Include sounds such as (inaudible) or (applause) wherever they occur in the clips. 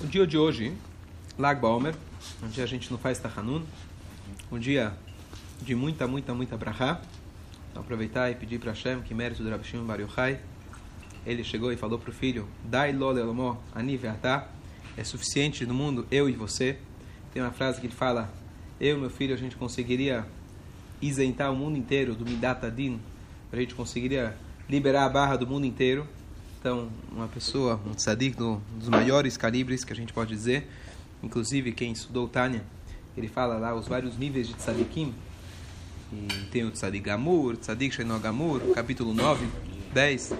O dia de hoje, Lag Baomer, um dia a gente não faz Tachanun, um dia de muita, muita, muita brachá. Então aproveitar e pedir para Hashem que mérito do Rabi Shimon. Ele chegou e falou para o filho, Dai lo lelomo ani ve'atá, é suficiente no mundo eu e você. Tem uma frase que ele fala, eu e meu filho a gente conseguiria isentar o mundo inteiro do Midat Adin, a gente conseguiria liberar a barra do mundo inteiro. Então, uma pessoa, um tzadik do, dos maiores calibres que a gente pode dizer, inclusive quem estudou Tânia, ele fala lá os vários níveis de tzadikim. E tem o tzadik Gamur, tzadik Sheno Gamur, capítulo 9, 10.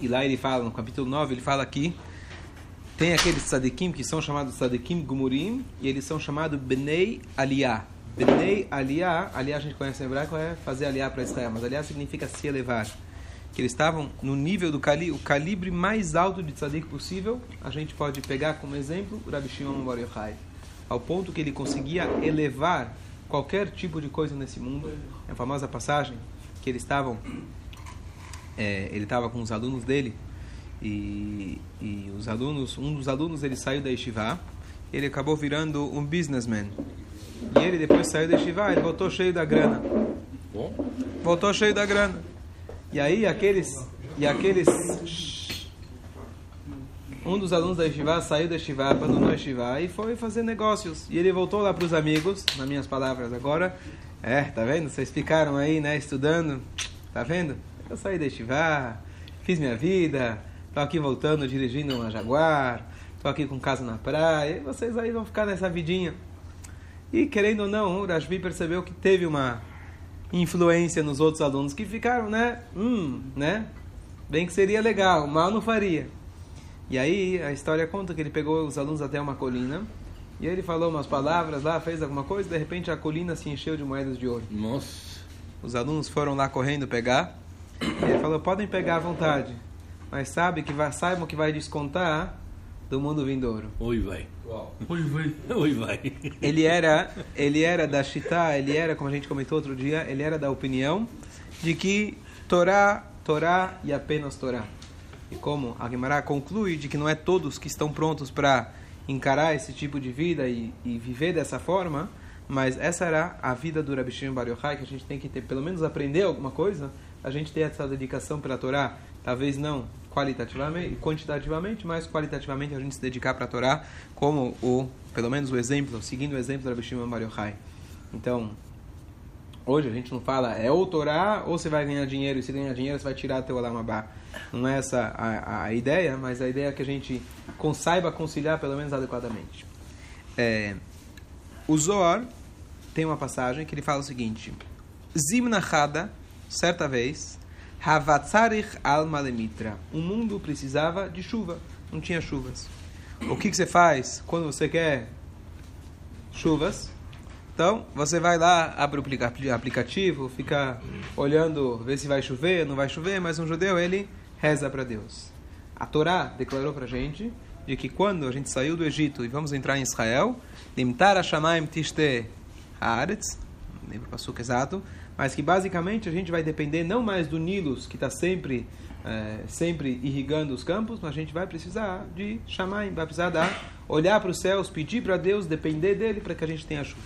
E lá ele fala, no capítulo 9, ele fala aqui, tem aqueles tzadikim que são chamados tzadikim Gumurim, e eles são chamados Bnei Aliyah. Bnei Aliyah, Aliyah a gente conhece em hebraico, é fazer Aliyah para Israel, mas Aliyah significa se elevar que eles estavam no nível do cali, o calibre mais alto de tzadik possível, a gente pode pegar como exemplo o Rabi Shimon Bar Yochai, ao ponto que ele conseguia elevar qualquer tipo de coisa nesse mundo. É a famosa passagem que eles estavam, é, ele estava com os alunos dele e, e os alunos, um dos alunos ele saiu da yeshiva, ele acabou virando um businessman. E ele depois saiu da yeshiva, ele voltou cheio da grana. Voltou cheio da grana. E aí aqueles e aqueles um dos alunos da Yeshiva saiu da Yeshiva, abandonou a Yeshiva e foi fazer negócios. E ele voltou lá para os amigos, nas minhas palavras agora. É, tá vendo? Vocês ficaram aí, né, estudando. Tá vendo? Eu saí da Yeshiva, fiz minha vida, tô aqui voltando, dirigindo uma Jaguar, tô aqui com casa na praia, e vocês aí vão ficar nessa vidinha. E querendo ou não, o Rashbi percebeu que teve uma influência nos outros alunos que ficaram, né? Hum, né? Bem que seria legal, mal não faria. E aí a história conta que ele pegou os alunos até uma colina e ele falou umas palavras lá, fez alguma coisa, de repente a colina se encheu de moedas de ouro. Nossa. Os alunos foram lá correndo pegar. E ele falou: podem pegar à vontade, mas sabe que vai, saibam que vai descontar do mundo vindouro. Oi, vai. Oi, vai. Oi, vai. Ele era, ele era da Shita, ele era, como a gente comentou outro dia, ele era da opinião de que Torá, Torá e apenas Torá. E como a Gemara conclui de que não é todos que estão prontos para encarar esse tipo de vida e, e, viver dessa forma, mas essa era a vida do Rabi Shimon Bar Yochai, que a gente tem que ter, pelo menos aprender alguma coisa, a gente ter essa dedicação pela Torá, talvez não qualitativamente, quantitativamente, mas qualitativamente a gente se dedicar para a Torá, como o, pelo menos o exemplo, seguindo o exemplo do Rabi Shimon Bar Yochai. Então, hoje a gente não fala é ou Torá ou você vai ganhar dinheiro e se ganhar dinheiro você vai tirar teu Alamabá. Não é essa a, a, ideia, mas a ideia é que a gente saiba conciliar pelo menos adequadamente. É, o Zohar tem uma passagem que ele fala o seguinte: Zimnachada, certa vez, Havatzarich alma lemitra. O mundo precisava de chuva, não tinha chuvas. O que, que você faz quando você quer chuvas? Então, você vai lá, abre o aplicativo, fica olhando, ver se vai chover, não vai chover, mas um judeu, ele reza para Deus. A Torá declarou para a gente de que quando a gente saiu do Egito e vamos entrar em Israel, Limtar Hashamayim Tishte Haaretz, não lembro o passuco exato, mas que basicamente a gente vai depender não mais do Nilus, que está sempre, é, sempre irrigando os campos, mas a gente vai precisar de Shamayim, vai precisar dar, olhar para os céus, pedir para Deus, depender dele para que a gente tenha chuva.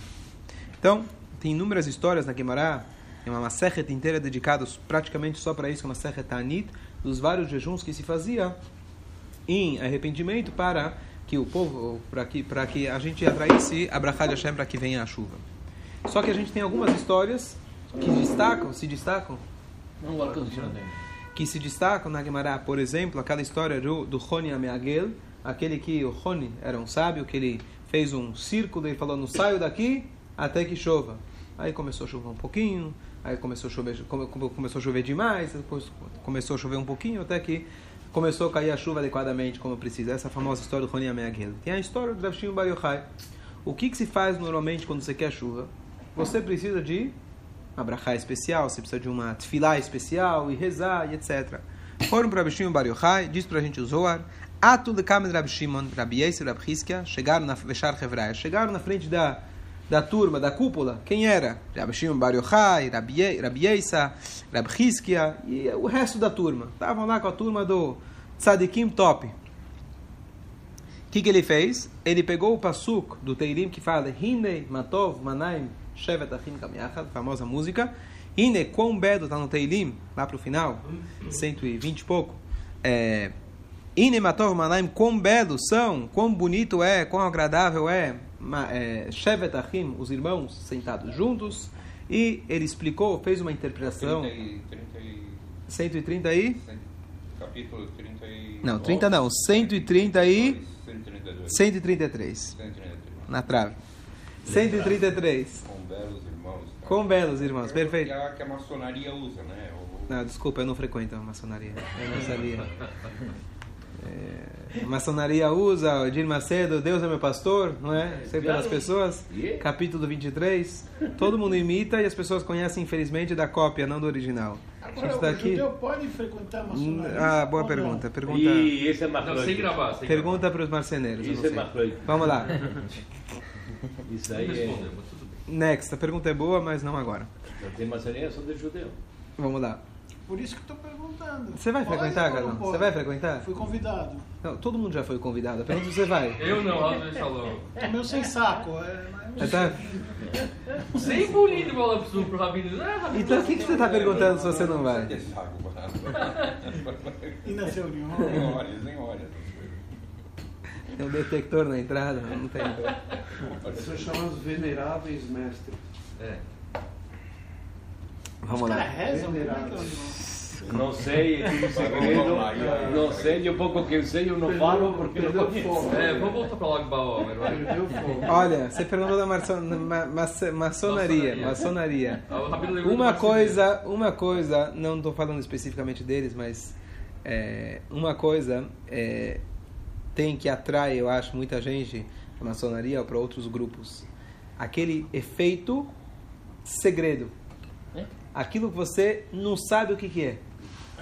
Então, tem inúmeras histórias na Gemara, tem uma Masechet inteira dedicada praticamente só para isso, uma Masechet Tanit, dos vários jejuns que se fazia em arrependimento para que o povo, para que, para que a gente atraísse a Brachad Hashem para que venha a chuva. Só que a gente tem algumas histórias que destacam, se destacam, não que se destacam na Gemara, por exemplo, aquela história do, do Roni Ameagel, aquele que o Roni era um sábio, que ele fez um círculo e falou, não saio daqui até que chova. Aí começou a chover um pouquinho, aí começou a chover, começou a chover demais, depois começou a chover um pouquinho, até que começou a cair a chuva adequadamente como precisa. Essa famosa história do Roni Ameagel. Tem a história do Rashim Bar Yochai. O que, que se faz normalmente quando você quer chuva? Você precisa de uma brachá especial, você precisa de uma tefilá especial e rezar e etc. Foram para Rabi Shimon Bar Yochai, diz para a gente o Zohar, Atu de Kamen Rabi Shimon, Rabi Yisrael, Rabi Hiskia, chegaram na Veshar Hevraya, chegaram na frente da, da turma, da cúpula. Quem era? Rabi Shimon Bar Yochai, Rabi Hiskia e o resto da turma. Estavam lá com a turma do Tzadikim Top. O que, que ele fez? Ele pegou o pasuk do Teirim que fala Hine Matov Manaim Shevet Achim Kamiachad, famosa música. Hine, quão bedo está no Teirim, lá para o final, 120 e pouco. É, Hine Matov Manaim, quão belos são, quão bonito é, quão agradável é, é Shevet Achim, os irmãos sentados juntos. E ele explicou, fez uma interpretação. 30 e, 30 e... 130 aí? Capítulo 30 e... Não, 30 não, 130 e... 132. 133. Na trave. 133. Com belos irmãos. Tá? Com belos irmãos, perfeito. Que a, que a maçonaria usa, né? O... Não, desculpa, eu não frequento a maçonaria. Eu não sabia. É, a maçonaria usa, o Dir Macedo, Deus é meu pastor, não é? Sempre pelas pessoas. Capítulo 23. Todo mundo imita e as pessoas conhecem, infelizmente, da cópia, não do original. Agora, o aqui... judeu pode frequentar a maçonaria? Ah, boa pergunta. pergunta... E esse é Não, sem gravar. Sem pergunta para os marceneiros. Isso é. Vamos lá. (laughs) Isso aí é... Next. A pergunta é boa, mas não agora. Não tem maçonaria só de judeu. Vamos lá. Por isso que estou perguntando. Você vai frequentar, Galão? Você vai frequentar? Fui convidado. Não, todo mundo já foi convidado. Pergunta se você vai. Eu não, lá no salão. Tô meio sem saco. É, mas... tá... Sem bonito bola pro, pro Rabino. Ah, então o que, que você está perguntando se você não vai? e na reunião? Nem olha, nem olha. Tem um detector na entrada? Não tem. São chamados veneráveis mestres. É. Vamos lá. Não sei, é segredo. Não sei, e um pouco que eu sei eu não falo porque não conheço. É, vamos voltar para lá de Olha, você perguntou da maçon, ma, maçonaria. Maçonaria. Uma coisa, uma coisa, não estou falando especificamente deles, mas é, uma coisa é, tem que atrai, eu acho, muita gente para maçonaria ou para outros grupos. Aquele efeito segredo aquilo que você não sabe o que, que é.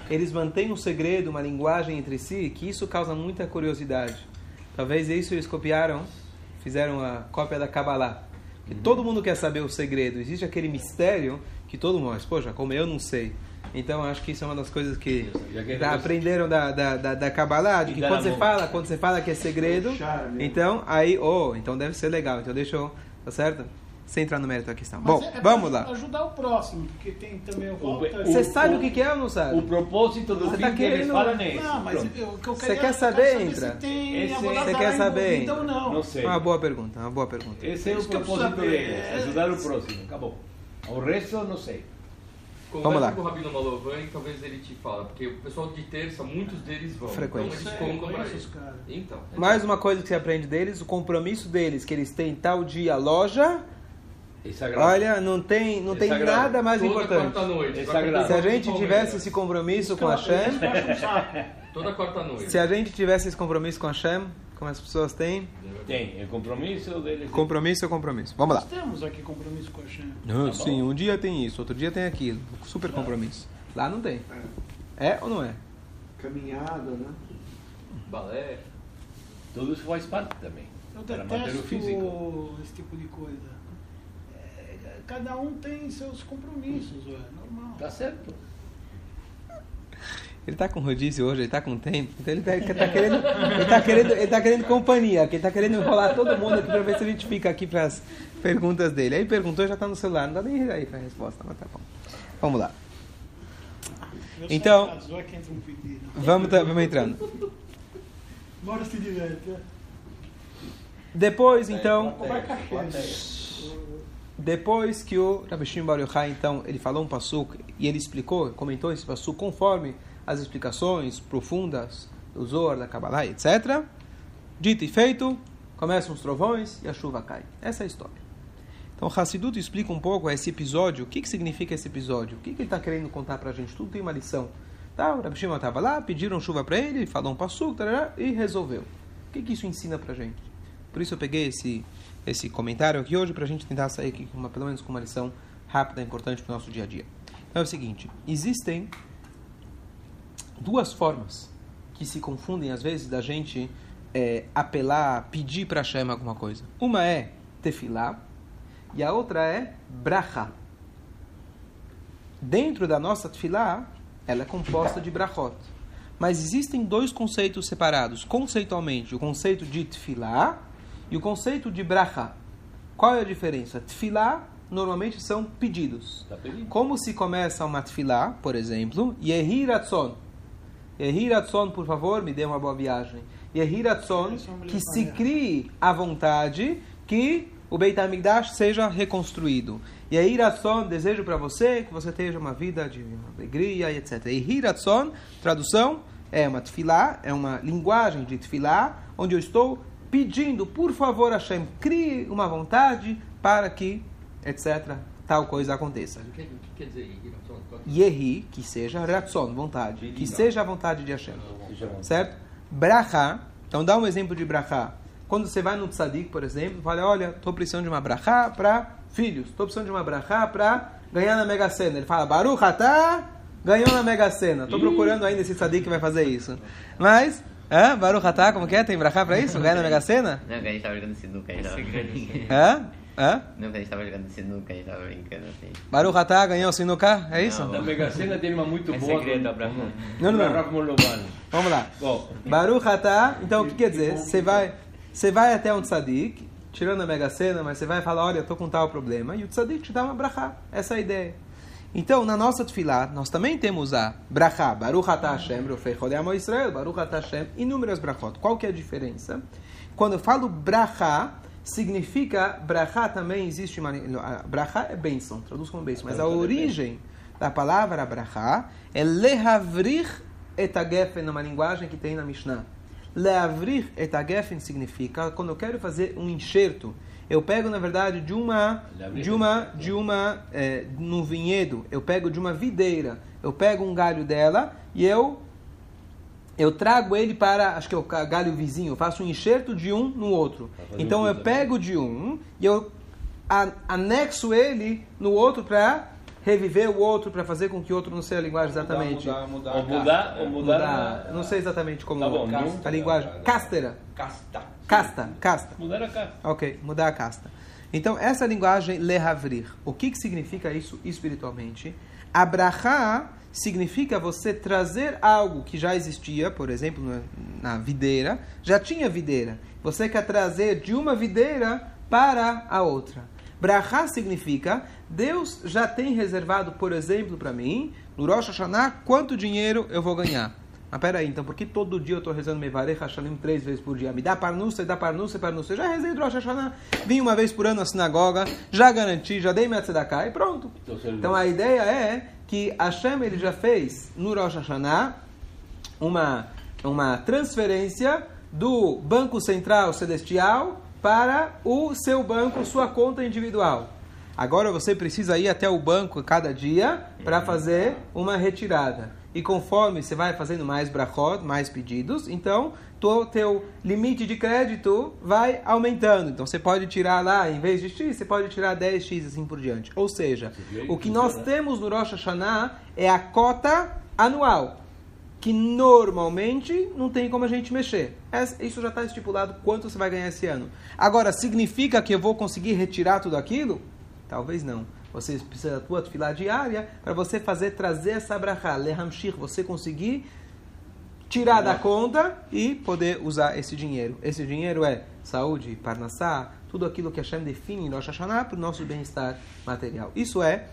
Eles mantêm um segredo, uma linguagem entre si, que isso causa muita curiosidade. Talvez isso eles copiaram, fizeram a cópia da Kabbalah. Que uhum. todo mundo quer saber o segredo. Existe aquele mistério que todo mundo, poxa, como eu não sei. Então acho que isso é uma das coisas que da, aprenderam da, da, da, da Kabbalah, de que quando você fala, quando você fala que é segredo, então aí, oh, então deve ser legal. Então deixa eu, tá certo? sem entrar no mérito da questão. Mas Bom, é vamos lá. Ajudar o próximo, porque tem também o volta. Você sabe o, que é ou não sabe? O propósito do você tá querendo... fala nisso. Não, mas o que eu Você quer saber, entra? Você quer saber? Então não. Não sei. Uma boa pergunta, uma boa pergunta. Esse é o propósito dele, ajudar o próximo. Acabou. O resto, não sei. Vamos lá. com o Rabino Malovan e talvez ele te fala, porque o pessoal de terça, muitos deles vão. Frequente. Então eles compram para isso. Então. Mais uma coisa que você aprende deles, o compromisso deles, que eles têm tal dia loja é Olha, não tem, não tem nada mais Toda importante. Quarta noite. Se a gente tivesse esse compromisso com a Hashem, Toda quarta noite. Se a gente tivesse esse compromisso com a Hashem, como as pessoas têm? Tem, é compromisso deles. Compromisso é compromisso. Vamos lá. Nós temos aqui compromisso com a Hashem. Ah, tá sim, um dia tem isso, outro dia tem aquilo. Super compromisso. Lá não tem. É, é ou não é? Caminhada, né? Balé. Tudo isso faz parte também. Eu detesto esse tipo de coisa cada um tem seus compromissos, é normal. Tá certo. Ele tá com rodízio hoje, ele tá com tempo, então ele tá, ele tá querendo, ele tá querendo, ele tá querendo companhia, ele tá querendo enrolar todo mundo aqui para ver se a gente fica aqui para as perguntas dele. Aí perguntou, já tá no celular, não dá nem aí para a resposta, mas tá bom. Vamos lá. Então, vamos, tá, vamos entrando. Bora se diverte. É. Depois, então, depois que o Rabbi Shimon Bar Yochai, então, ele falou um passuk e ele explicou, comentou esse passuk conforme as explicações profundas do Zohar, da Kabbalah, etc. Dito e feito, começam os trovões e a chuva cai. Essa é a história. Então, Hassidut explica um pouco esse episódio, o que, que significa esse episódio, o que, que ele está querendo contar para a gente. Tudo tem uma lição. Tá, o Rabbi Shimon estava lá, pediram chuva para ele, falou um passuk e resolveu. O que, que isso ensina para a gente? Por isso eu peguei esse esse comentário aqui hoje para a gente tentar sair aqui com uma, pelo menos com uma lição rápida, importante para o nosso dia a dia. Então é o seguinte: existem duas formas que se confundem às vezes da gente é, apelar, pedir para Hashem alguma coisa. Uma é tefilá e a outra é bracha. Dentro da nossa tefilá, ela é composta de brachot. Mas existem dois conceitos separados, conceitualmente, o conceito de tefilá e o conceito de bracha. Qual é a diferença? Tefilá normalmente são pedidos. Tá? Como se começa uma tefilá, por exemplo, Yehi Ratzon. Yehi Ratzon, por favor, me dê uma boa viagem. Yehi Ratzon, que se crie a vontade que o Beit HaMikdash seja reconstruído. Yehi Ratzon, desejo para você que você tenha uma vida de alegria etc. Yehi Ratzon, tradução, é uma tefilá, é uma linguagem de tefilá, onde eu estou pedindo, por favor, Hashem, crie uma vontade para que, etc., tal coisa aconteça. O que, o que quer dizer Iratzon? Yehi, que seja Ratzon, vontade. Que seja a vontade de Hashem. Certo? Bracha, então dá um exemplo de bracha. Quando você vai no tzadik, por exemplo, fala, olha, estou precisando de uma bracha para filhos. Estou precisando de uma bracha para ganhar na Mega Sena. Ele fala, Baruch atah, ganhou na Mega Sena. Estou procurando ainda esse tzadik que vai fazer isso. Mas, hã? Baruch atah, como que é? Tem bracha para isso? Ganhar na Mega Sena? Não, que a gente tava jogando sinuca, a gente tava brincando. Hã? (laughs) Hã? Não, que a gente tava jogando sinuca, a gente tava brincando assim. Baruch atah, ganhou o sinuca? É isso? Na Mega Sena tem uma muito É boa. segredo, Abraão. Não, não, não. Vamos lá. Bom, Baruch atah, então o que quer dizer? Você vai, você vai até um tzadik, tirando a mega sena, mas você vai falar, olha, eu tô com tal problema, e o tzadik te dá uma brachá. Essa é a ideia. Então, na nossa tefilá, nós também temos a brachá, Baruch atah Hashem, Amo Israel, Baruch atah Hashem, inúmeras brachot. Qual que é a diferença? Quando eu falo brachá, significa, brachá também existe uma, a brachá é bênção, traduz como bênção, mas a origem da palavra brachá é lehavrir et agefen, numa linguagem que tem na Mishnah. Leavrir et agefen significa quando eu quero fazer um enxerto, eu pego na verdade de uma de uma de uma é, no vinhedo, eu pego de uma videira, eu pego um galho dela e eu eu trago ele para, acho que é o galho vizinho, eu faço um enxerto de um no outro. Então eu fio pego de um e eu anexo ele no outro para reviver o outro, para fazer com que o outro não seja a linguagem exatamente. Mudar, mudar, ou a mudar, casta, ou né? mudar. Mudar, não sei exatamente como Tá bom, a não- linguagem. Castera. Casta. Casta, casta. Mudar a casta. Ok, mudar a casta. Então, essa linguagem lehavrir, o que, que significa isso espiritualmente? Abrahá significa você trazer algo que já existia, por exemplo, na, videira, já tinha videira. Você quer trazer de uma videira para a outra. Brachá significa Deus já tem reservado, por exemplo, para mim, no Rosh Hashanah, quanto dinheiro eu vou ganhar. Mas peraí, então por que todo dia eu estou rezando Mevarech Hashalim três vezes por dia? Me dá parnussa, dá parnussa, parnussa. Eu já rezei do Rosh Hashanah, vim uma vez por ano na sinagoga, já garanti, já dei minha tzedakah e pronto. Então, Então a ideia é que Hashem ele já fez no Rosh Hashanah uma, uma transferência do Banco Central Celestial para o seu banco, sua conta individual. Agora você precisa ir até o banco cada dia para fazer uma retirada. E conforme você vai fazendo mais brachot, mais pedidos, então o teu limite de crédito vai aumentando. Então você pode tirar lá, em vez de X, você pode tirar 10X assim por diante. Ou seja, o que nós temos no Rosh Hashanah é a cota anual que normalmente não tem como a gente mexer. Essa- Isso já está estipulado quanto você vai ganhar esse ano. Agora, significa que eu vou conseguir retirar tudo aquilo? Talvez não. Você precisa da tua fila diária para você fazer, trazer essa brachá, lehamshir, você conseguir tirar da conta e poder usar esse dinheiro. Esse dinheiro é saúde, parnassá, tudo aquilo que Hashem define em Rosh Hashanah para o nosso bem-estar material. Isso é,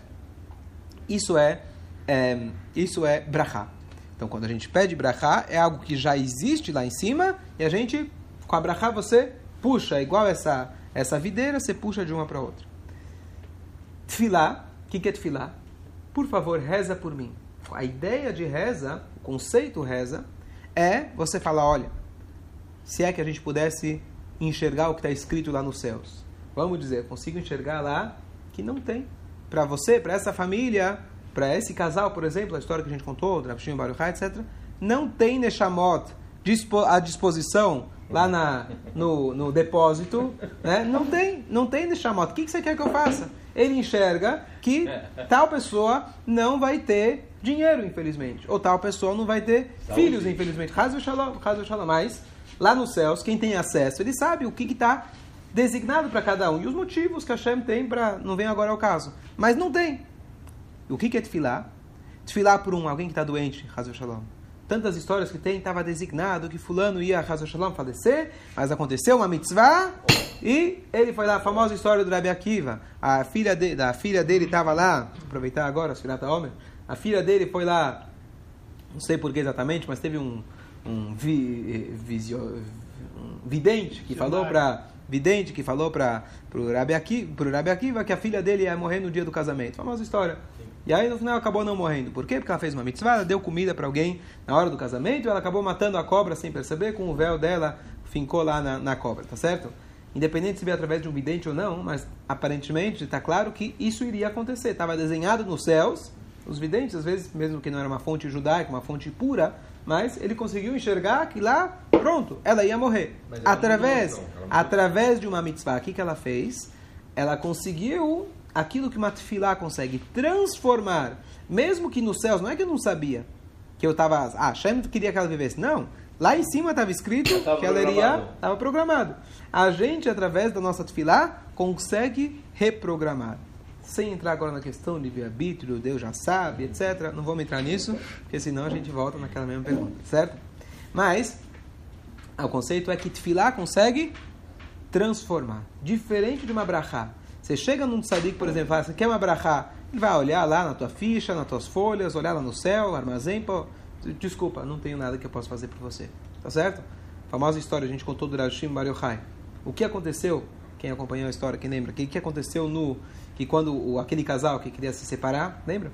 isso é, é isso é brachá. Então, quando a gente pede brachá, é algo que já existe lá em cima e a gente, com a brachá, você puxa, igual essa, essa videira, você puxa de uma para outra. Tfilá, o que, é tfilá? Por favor, reza por mim. A ideia de reza, o conceito reza, é você falar, olha, se é que a gente pudesse enxergar o que está escrito lá nos céus. Vamos dizer, consigo enxergar lá que não tem. Para você, para essa família, para esse casal, por exemplo, a história que a gente contou, Drafshim Baruchai, etc., não tem Neshamot à disposição lá na, no, no depósito, né? não tem, não tem Neshamot. O que, que você quer que eu faça? Ele enxerga que tal pessoa não vai ter dinheiro, infelizmente. Ou tal pessoa não vai ter Saúde. filhos, infelizmente. Shalom, Shalom. Mas lá nos céus, quem tem acesso, ele sabe o que está designado para cada um. E os motivos que Hashem tem para. Não vem agora ao caso. Mas não tem. O que que é tefilá? Tefilá por um, alguém que está doente, Hazu Shalom. Tantas histórias que tem, estava designado que fulano ia a Shalom falecer, mas aconteceu uma mitzvah e ele foi lá, a famosa história do Rabi Akiva. A filha, de, filha dele estava lá, aproveitar agora, a Sirata Homer, a filha dele foi lá, não sei por que exatamente, mas teve um, um, vi, visio, um vidente que falou para vidente que falou para o Rabi, Akiva, que a filha dele ia morrer no dia do casamento. Famosa história. E aí no final acabou não morrendo. Por quê? Porque ela fez uma mitzvah, ela deu comida para alguém na hora do casamento, e ela acabou matando a cobra sem perceber, com o véu dela fincou lá na, na cobra, tá certo? Independente se veio através de um vidente ou não, mas aparentemente está claro que isso iria acontecer. Estava desenhado nos céus, os videntes, às vezes, mesmo que não era uma fonte judaica, uma fonte pura, mas ele conseguiu enxergar que lá, pronto, ela ia morrer. Através, mudou, então. através de uma mitzvah, o que ela fez? Ela conseguiu aquilo que uma tefilá consegue transformar, mesmo que nos céus, não é que eu não sabia que eu estava. Ah, Hashem queria que ela vivesse. Não. Lá em cima estava escrito que ela iria. Estava programado. A gente, através da nossa tefilá, consegue reprogramar. Sem entrar agora na questão de livre-arbítrio, Deus já sabe, etc. Não vamos entrar nisso, porque senão a gente volta naquela mesma pergunta, certo? Mas, o conceito é que tefilá consegue transformar. Diferente de uma brachá. Você chega num tzadik, por exemplo, fala, você quer uma brachá? Ele vai olhar lá na tua ficha, nas tuas folhas, olhar lá no céu, armazém, pô, desculpa, não tenho nada que eu possa fazer por você. Tá certo? A famosa história a gente contou do Rashim Bar Yochai. O que aconteceu, quem acompanhou a história, quem lembra, o que, que aconteceu no que quando aquele casal que queria se separar, lembra?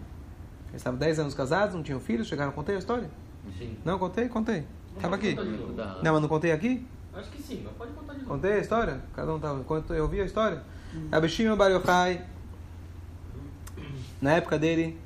Eles estavam 10 anos casados, não tinham filhos, chegaram, contei a história? Sim. Não, contei? Contei. Estava aqui. Não, mas não contei aqui? Acho que sim, mas pode contar de novo. Contei a história? Cada um estava. Eu ouvi a história. Abishim Bar Yochai, na época dele,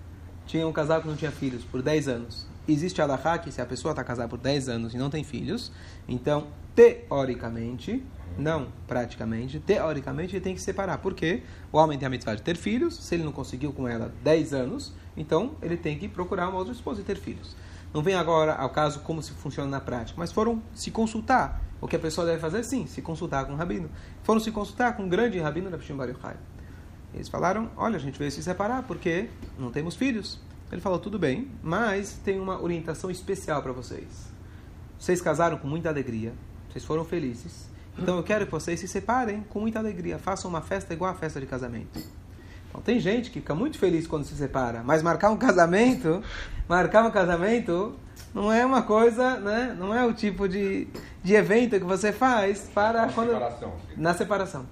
tinha um casal que não tinha filhos por 10 anos. Existe a que se a pessoa está casada por 10 anos e não tem filhos, então, teoricamente, não praticamente, teoricamente ele tem que separar. Porque o homem tem a mitzvah de ter filhos, se ele não conseguiu com ela 10 anos, então ele tem que procurar uma outra esposa e ter filhos. Não vem agora ao caso como se funciona na prática, mas foram se consultar. O que a pessoa deve fazer, sim, se consultar com o rabino. Foram se consultar com um grande rabino da Bar Yochai. Eles falaram: Olha, a gente veio se separar porque não temos filhos. Ele falou: Tudo bem, mas tem uma orientação especial para vocês. Vocês casaram com muita alegria, vocês foram felizes. Então eu quero que vocês se separem com muita alegria. Façam uma festa igual a festa de casamento. Então tem gente que fica muito feliz quando se separa, mas marcar um casamento, (laughs) marcar um casamento não é uma coisa, né? Não é o tipo de, de evento que você faz para na quando separação. na separação.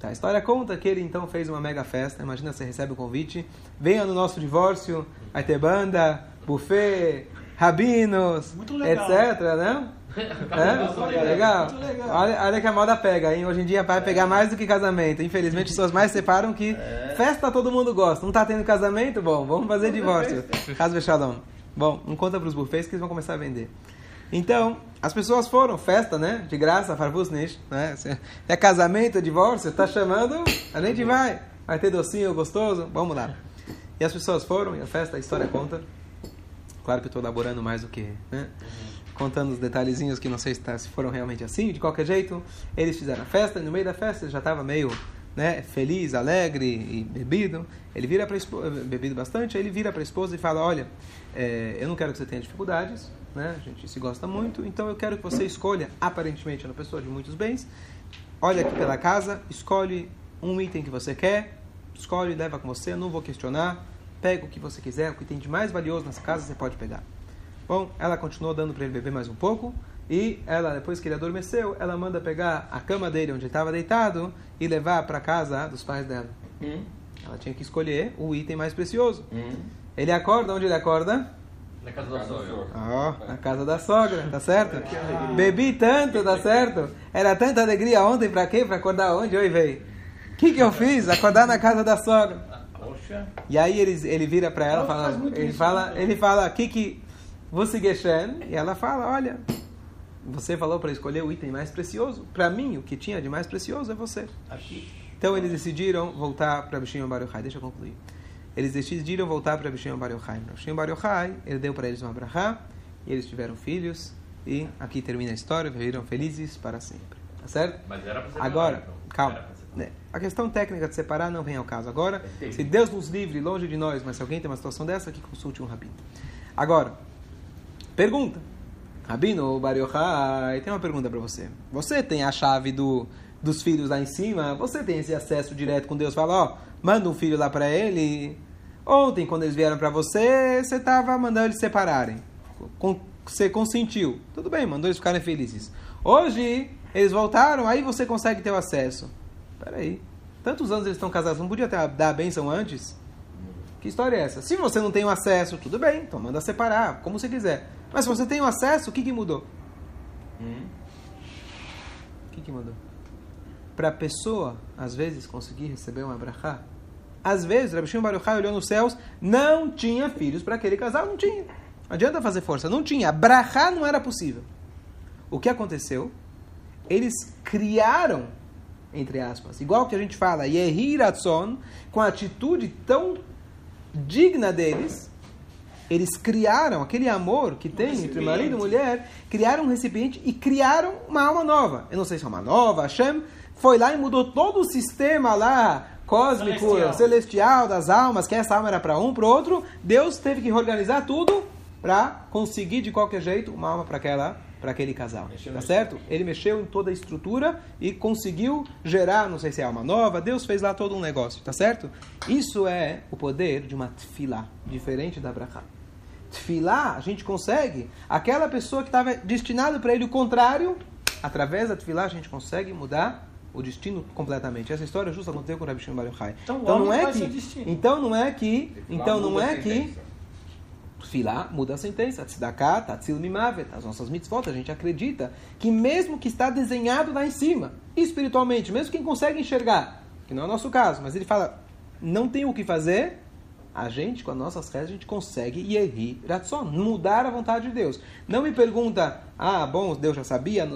Tá, a história conta que ele então fez uma mega festa. Imagina você recebe o convite, venha no nosso divórcio, vai ter banda, buffet, rabinos, etc, né? (laughs) É? Legal. Olha, olha que a moda pega, hein? Hoje em dia vai pegar mais do que casamento. Infelizmente, as pessoas mais separam que festa todo mundo gosta. Não tá tendo casamento? Bom, vamos fazer divórcio. Caso fechadão. Bom, não conta para os buffets que eles vão começar a vender. Então, as pessoas foram, festa, né? De graça, farfusnish, né? É casamento, divórcio, tá chamando, a gente vai. Vai ter docinho gostoso, vamos lá. E as pessoas foram, e a festa, a história conta. Claro que estou elaborando mais do que, né? Contando os detalhezinhos que não sei se, tá, se foram realmente assim. De qualquer jeito, eles fizeram a festa, e no meio da festa ele já estava meio né, feliz, alegre e bebido. Ele vira para bebido bastante, ele vira para a esposa e fala: Olha, é, eu não quero que você tenha dificuldades, né? A gente se gosta muito, então eu quero que você escolha, aparentemente é uma pessoa de muitos bens, olha aqui pela casa, escolhe um item que você quer, escolhe, leva com você, eu não vou questionar, pega o que você quiser, o que tem de mais valioso nessa casa você pode pegar. Bom, ela continuou dando para ele beber mais um pouco, e ela, depois que ele adormeceu, ela manda pegar a cama dele onde ele estava deitado e levar para casa dos pais dela. Hum. Ela tinha que escolher o item mais precioso. Hum. Ele acorda, onde ele acorda? Na casa da sogra. Oh, na casa da sogra, tá certo? Bebi tanto, tá certo? Era tanta alegria ontem, pra quê? Pra acordar onde? Oi, veio. O que, que eu fiz? Acordar na casa da sogra. E aí ele, ele vira pra ela, fala, ele fala, ele fala, que que você Geshen? E ela fala, olha, você falou para escolher o item mais precioso. Para mim, o que tinha de mais precioso é você. Aqui. Então eles decidiram voltar para Bishim Bar Yochai. Deixa eu concluir eles decidiram voltar para Bishim Bar Yochai. Bishim Bar Yochai, ele deu para eles uma brachá, e eles tiveram filhos, e aqui termina a história, viveram felizes para sempre. Tá certo? Mas era para separar. Agora, então. calma. Né? A questão técnica de separar não vem ao caso. Agora, se Deus nos livre, longe de nós, mas se alguém tem uma situação dessa, que consulte um rabino. Agora, Pergunta. Rabino Bar Yochai, tem uma pergunta para você. Você tem a chave do, dos filhos lá em cima? Você tem esse acesso direto com Deus? Fala, ó, manda um filho lá para ele. Ontem, quando eles vieram para você, você estava mandando eles separarem. Com, você consentiu. Tudo bem, mandou eles ficarem felizes. Hoje, eles voltaram, aí você consegue ter o acesso. Peraí. Tantos anos eles estão casados, não podia ter, dar a bênção antes? Que história é essa? Se você não tem o acesso, tudo bem, então manda separar, como você quiser. Mas se você tem o acesso, o que, que mudou? O que, que mudou? Para a pessoa, às vezes, conseguir receber um abrahá, às vezes, Rabi Shimon Bar Yochai olhou nos céus, não tinha filhos para aquele casal, não tinha. Não adianta fazer força, não tinha. Abrahá não era possível. O que aconteceu? Eles criaram, entre aspas, igual que a gente fala, Yehi Ratzon, com a atitude tão digna deles, eles criaram aquele amor que tem entre marido e mulher, criaram um recipiente e criaram uma alma nova. Eu não sei se é uma nova, Hashem foi lá e mudou todo o sistema lá cósmico, celestial, celestial das almas, que essa alma era para um, para outro. Deus teve que reorganizar tudo para conseguir de qualquer jeito uma alma para aquela para aquele casal. Mexeu tá certo? Ele mexeu em toda a estrutura e conseguiu gerar, não sei se é alma nova, Deus fez lá todo um negócio, tá certo? Isso é o poder de uma tefilá, diferente da brachá. Tefilá, a gente consegue, aquela pessoa que estava destinada para ele o contrário, através da tefilá a gente consegue mudar o destino completamente. Essa história justa aconteceu com o Rabi Shimon Bar Yochai. Então, então não é que então não é que então não é que Tfilá muda a sentença. Tzedakah, tatzil mimavet. As nossas mitzvot, a gente acredita que mesmo que está desenhado lá em cima, espiritualmente, mesmo quem consegue enxergar, que não é o nosso caso, mas ele fala, não tem o que fazer, a gente, com as nossas rezas, a gente consegue yehi ratzon, mudar a vontade de Deus. Não me pergunta, ah, bom, Deus já sabia,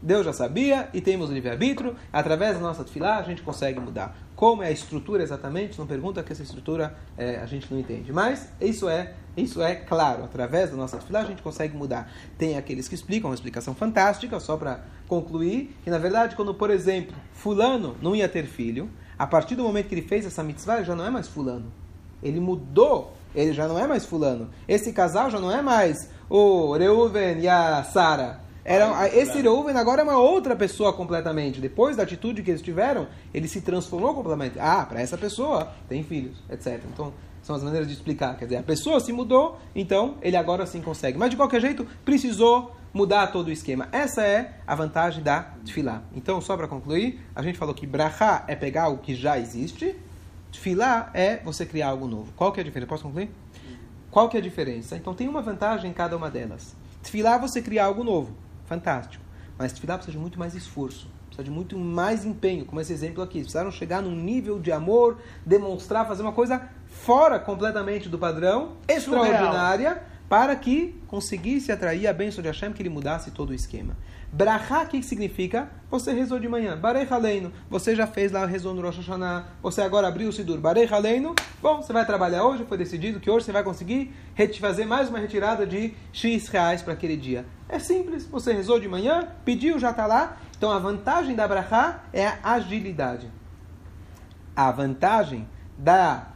Deus já sabia e temos livre-arbítrio, através da nossa tefilá a gente consegue mudar. Como é a estrutura exatamente? Não pergunta que essa estrutura é, a gente não entende. Mas isso é, isso é claro, através da nossa tefilá a gente consegue mudar. Tem aqueles que explicam uma explicação fantástica, só para concluir, que na verdade quando, por exemplo, fulano não ia ter filho, a partir do momento que ele fez essa mitzvah, ele já não é mais fulano. Ele mudou, ele já não é mais fulano. Esse casal já não é mais o Reuven e a Sara era, esse Reuven agora é uma outra pessoa completamente. Depois da atitude que eles tiveram, ele se transformou completamente. Ah, para essa pessoa tem filhos, etc. Então, são as maneiras de explicar. Quer dizer, a pessoa se mudou, então ele agora sim consegue. Mas de qualquer jeito, precisou mudar todo o esquema. Essa é a vantagem da Tfilá. Então, só para concluir, a gente falou que Brachá é pegar algo que já existe, Tfilá é você criar algo novo. Qual que é a diferença? Posso concluir? Qual que é a diferença? Então, tem uma vantagem em cada uma delas. Tfilá é você criar algo novo fantástico. Mas tefilá precisa de muito mais esforço, precisa de muito mais empenho, como esse exemplo aqui. Precisaram chegar num nível de amor, demonstrar, fazer uma coisa fora completamente do padrão, extraordinária, para que conseguisse atrair a bênção de Hashem, que ele mudasse todo o esquema. Brachá, o que significa? Você rezou de manhã. Barei Haleino. Você já fez lá, rezou no Rosh Hashanah. Você agora abriu o Sidur. Barei Haleino. Bom, você vai trabalhar hoje. Foi decidido que hoje você vai conseguir fazer mais uma retirada de X reais para aquele dia. É simples. Você rezou de manhã, pediu, já está lá. Então a vantagem da Brachá é a agilidade. A vantagem da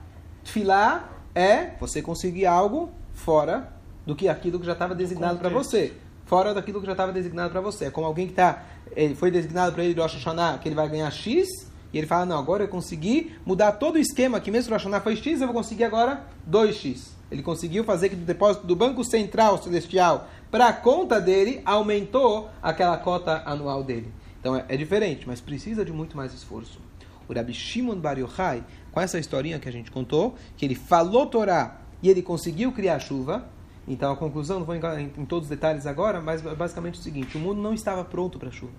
Tfilá é você conseguir algo fora do que aquilo que já estava designado para você fora daquilo que já estava designado para você. É como alguém que tá, ele foi designado para ele de Rosh Hashanah, que ele vai ganhar X, e ele fala, não, agora eu consegui mudar todo o esquema, que mesmo o Rosh Hashanah foi X, eu vou conseguir agora 2X. Ele conseguiu fazer que do depósito do Banco Central Celestial para a conta dele, aumentou aquela cota anual dele. Então é, é, diferente, mas precisa de muito mais esforço. O Rabi Shimon Bar Yochai, com essa historinha que a gente contou, que ele falou Torá e ele conseguiu criar chuva, então a conclusão, não vou entrar em, em todos os detalhes agora, mas basicamente é o seguinte: o mundo não estava pronto para chuva.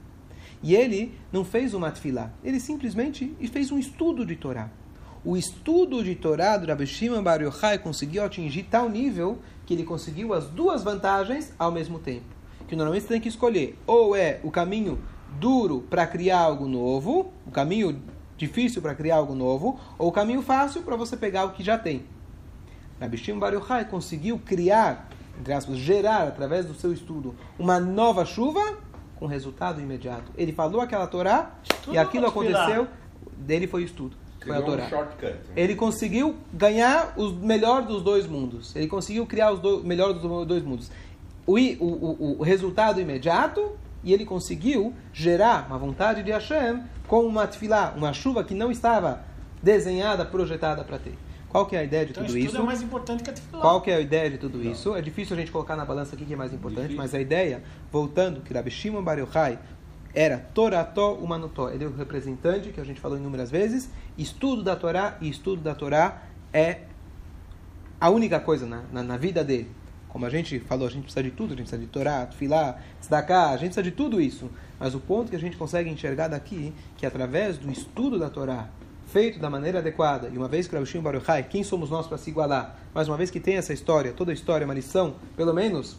E ele não fez uma tefilá, ele simplesmente fez um estudo de Torá. O estudo de Torá do Rabbi Shimon Bar Yochai conseguiu atingir tal nível que ele conseguiu as duas vantagens ao mesmo tempo. Que normalmente você tem que escolher ou é o caminho duro para criar algo novo, o caminho difícil para criar algo novo, ou o caminho fácil para você pegar o que já tem. Rabbi Shimon Bar Yochai conseguiu criar, entre aspas, gerar através do seu estudo uma nova chuva com resultado imediato. Ele falou aquela Torá Estudo e aquilo aconteceu, dele foi o estudo. A um shortcut. né? Ele conseguiu ganhar o melhor dos dois mundos. Ele conseguiu criar os do, melhor dos dois mundos. O, o, o, o resultado imediato e ele conseguiu gerar uma vontade de Hashem com uma tefilá, uma chuva que não estava desenhada, projetada para ter. Qual que é a ideia de Então tudo isso tudo é mais importante que a tefilá. Qual que é a ideia de tudo isso? É difícil a gente colocar na balança o que que é mais importante, Difícil. mas a ideia, voltando, que Rabi Shimon Bar Yochai era Torató Umanutó. Ele é o representante, que a gente falou inúmeras vezes. Estudo da Torá e estudo da Torá é a única coisa na, na, na vida dele. Como a gente falou, a gente precisa de tudo, a gente precisa de Torá, Tfilá, Tzedakah, a gente precisa de tudo isso. Mas o ponto que a gente consegue enxergar daqui, que através do estudo da Torá, feito da maneira adequada, e uma vez que o Rabbi Baruch Hai, quem somos nós para se igualar? Mas uma vez que tem essa história, toda a história é uma lição, pelo menos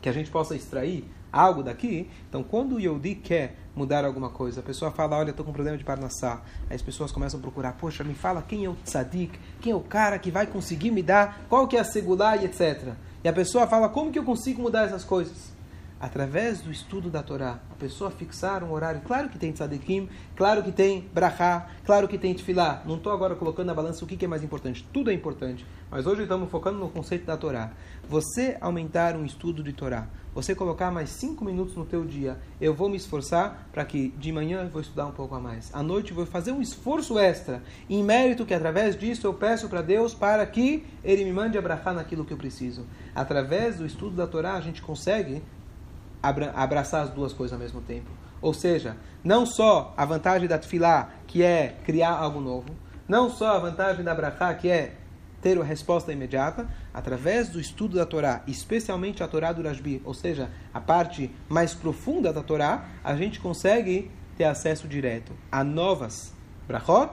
que a gente possa extrair algo daqui. Então, quando o Yodi quer mudar alguma coisa, a pessoa fala, olha, estou com um problema de Parnassá. Aí as pessoas começam a procurar, poxa, me fala quem é o tzadik, quem é o cara que vai conseguir me dar, qual que é a segulá e etc. E a pessoa fala, como que eu consigo mudar essas coisas? Através do estudo da Torá, a pessoa fixar um horário. Claro que tem tzadikim, claro que tem brachá, claro que tem tefilá. Não estou agora colocando na balança o que que é mais importante. Tudo é importante. Mas hoje estamos focando no conceito da Torá. Você aumentar um estudo de Torá, você colocar mais cinco minutos no teu dia, eu vou me esforçar para que de manhã eu vou estudar um pouco a mais. À noite eu vou fazer um esforço extra, em mérito que através disso eu peço para Deus para que Ele me mande abraçar naquilo que eu preciso. Através do estudo da Torá a gente consegue abraçar as duas coisas ao mesmo tempo. Ou seja, não só a vantagem da tefilá, que é criar algo novo, não só a vantagem da brachá, que é ter a resposta imediata, através do estudo da Torá, especialmente a Torá do Rashbi, ou seja, a parte mais profunda da Torá, a gente consegue ter acesso direto a novas brachot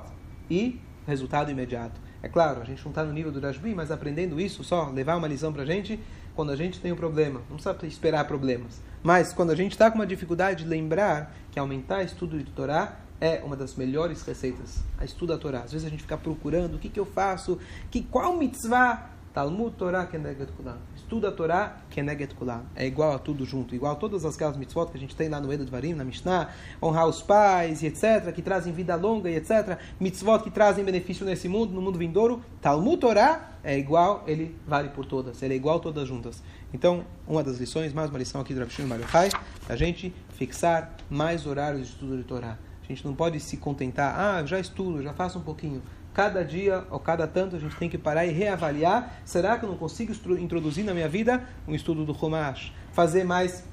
e resultado imediato. É claro, a gente não está no nível do Rashbi, mas aprendendo isso, só levar uma lição para a gente, quando a gente tem um problema, não precisa esperar problemas, mas quando a gente está com uma dificuldade, lembrar que aumentar estudo de Torá é uma das melhores receitas. A estudo da Torá. Às vezes a gente fica procurando o que, que eu faço, que, qual mitzvah? Talmud Torá Keneget Kulam. Estuda a Torá Keneget Kulam. É igual a tudo junto, igual a todas aquelas mitzvot que a gente tem lá no Edo Dvarim, na Mishnah, honrar os pais etc., que trazem vida longa etc., mitzvot que trazem benefício nesse mundo, no mundo vindouro. Talmud Torá é igual, ele vale por todas, ele é igual todas juntas. Então, uma das lições, mais uma lição aqui do Rav Shimon Bar Yochai, a gente fixar mais horários de estudo de Torá. A gente não pode se contentar, ah, já estudo, já faço um pouquinho. Cada dia ou cada tanto a gente tem que parar e reavaliar. Será que eu não consigo introduzir na minha vida um estudo do Humash? Fazer mais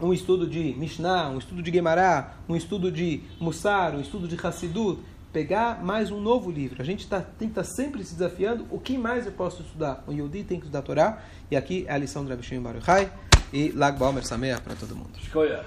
um estudo de Mishnah, um estudo de Gemara, um estudo de Mussar, um estudo de Hassidut. Pegar mais um novo livro. A gente tá, tem que estar sempre se desafiando. O que mais eu posso estudar? O Yodi tem que estudar a Torá. E aqui é a lição do Rabi Shimon Bar Yochai. E Lag Baomer Sameach para todo mundo. Escolha.